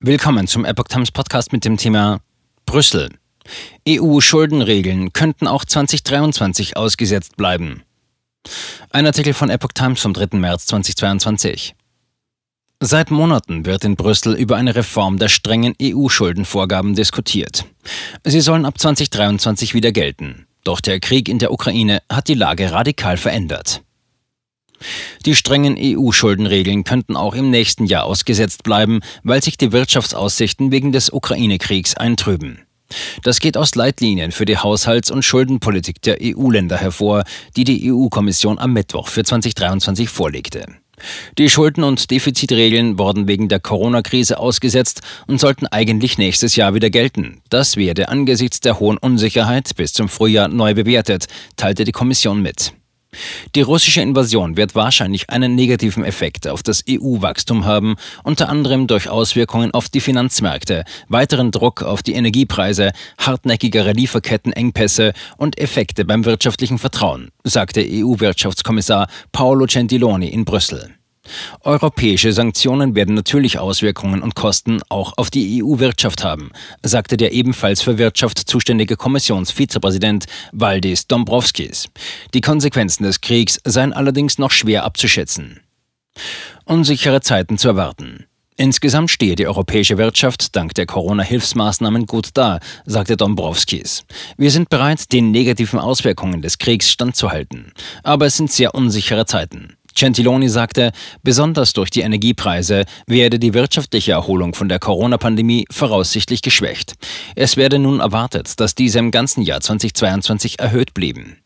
Willkommen zum Epoch Times Podcast mit dem Thema Brüssel. EU-Schuldenregeln könnten auch 2023 ausgesetzt bleiben. Ein Artikel von Epoch Times vom 3. März 2022. Seit Monaten wird in Brüssel über eine Reform der strengen EU-Schuldenvorgaben diskutiert. Sie sollen ab 2023 wieder gelten. Doch der Krieg in der Ukraine hat die Lage radikal verändert. Die strengen EU-Schuldenregeln könnten auch im nächsten Jahr ausgesetzt bleiben, weil sich die Wirtschaftsaussichten wegen des Ukraine-Kriegs eintrüben. Das geht aus Leitlinien für die Haushalts- und Schuldenpolitik der EU-Länder hervor, die die EU-Kommission am Mittwoch für 2023 vorlegte. Die Schulden- und Defizitregeln wurden wegen der Corona-Krise ausgesetzt und sollten eigentlich nächstes Jahr wieder gelten. Das werde angesichts der hohen Unsicherheit bis zum Frühjahr neu bewertet, teilte die Kommission mit. Die russische Invasion wird wahrscheinlich einen negativen Effekt auf das EU-Wachstum haben, unter anderem durch Auswirkungen auf die Finanzmärkte, weiteren Druck auf die Energiepreise, hartnäckigere Lieferkettenengpässe und Effekte beim wirtschaftlichen Vertrauen, sagte EU-Wirtschaftskommissar Paolo Gentiloni in Brüssel. Europäische Sanktionen werden natürlich Auswirkungen und Kosten auch auf die EU-Wirtschaft haben, sagte der ebenfalls für Wirtschaft zuständige Kommissionsvizepräsident Valdis Dombrovskis. Die Konsequenzen des Kriegs seien allerdings noch schwer abzuschätzen. Unsichere Zeiten zu erwarten. Insgesamt stehe die europäische Wirtschaft dank der Corona-Hilfsmaßnahmen gut da, sagte Dombrovskis. Wir sind bereit, den negativen Auswirkungen des Kriegs standzuhalten. Aber es sind sehr unsichere Zeiten. Gentiloni sagte, besonders durch die Energiepreise werde die wirtschaftliche Erholung von der Corona-Pandemie voraussichtlich geschwächt. Es werde nun erwartet, dass diese im ganzen Jahr 2022 erhöht blieben.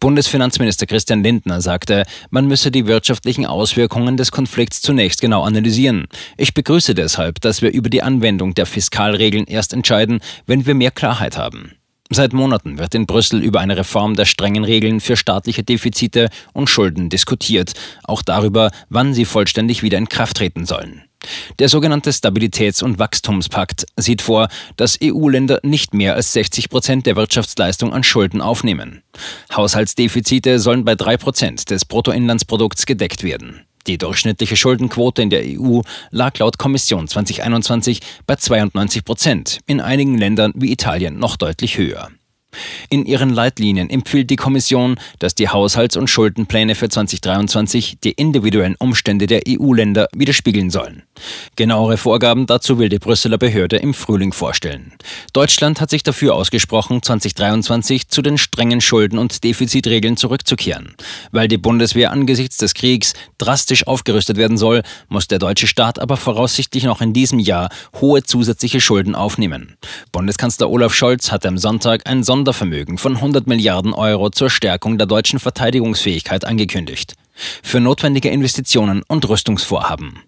Bundesfinanzminister Christian Lindner sagte, man müsse die wirtschaftlichen Auswirkungen des Konflikts zunächst genau analysieren. Ich begrüße deshalb, dass wir über die Anwendung der Fiskalregeln erst entscheiden, wenn wir mehr Klarheit haben. Seit Monaten wird in Brüssel über eine Reform der strengen Regeln für staatliche Defizite und Schulden diskutiert, auch darüber, wann sie vollständig wieder in Kraft treten sollen. Der sogenannte Stabilitäts- und Wachstumspakt sieht vor, dass EU-Länder nicht mehr als 60 Prozent der Wirtschaftsleistung an Schulden aufnehmen. Haushaltsdefizite sollen bei drei Prozent des Bruttoinlandsprodukts gedeckt werden. Die durchschnittliche Schuldenquote in der EU lag laut Kommission 2021 bei 92 Prozent, in einigen Ländern wie Italien noch deutlich höher. In ihren Leitlinien empfiehlt die Kommission, dass die Haushalts- und Schuldenpläne für 2023 die individuellen Umstände der EU-Länder widerspiegeln sollen. Genauere Vorgaben dazu will die Brüsseler Behörde im Frühling vorstellen. Deutschland hat sich dafür ausgesprochen, 2023 zu den strengen Schulden- und Defizitregeln zurückzukehren. Weil die Bundeswehr angesichts des Kriegs drastisch aufgerüstet werden soll, muss der deutsche Staat aber voraussichtlich noch in diesem Jahr hohe zusätzliche Schulden aufnehmen. Bundeskanzler Olaf Scholz hat am Sonntag ein Sonder Sondervermögen von 100 Milliarden Euro zur Stärkung der deutschen Verteidigungsfähigkeit angekündigt. Für notwendige Investitionen und Rüstungsvorhaben.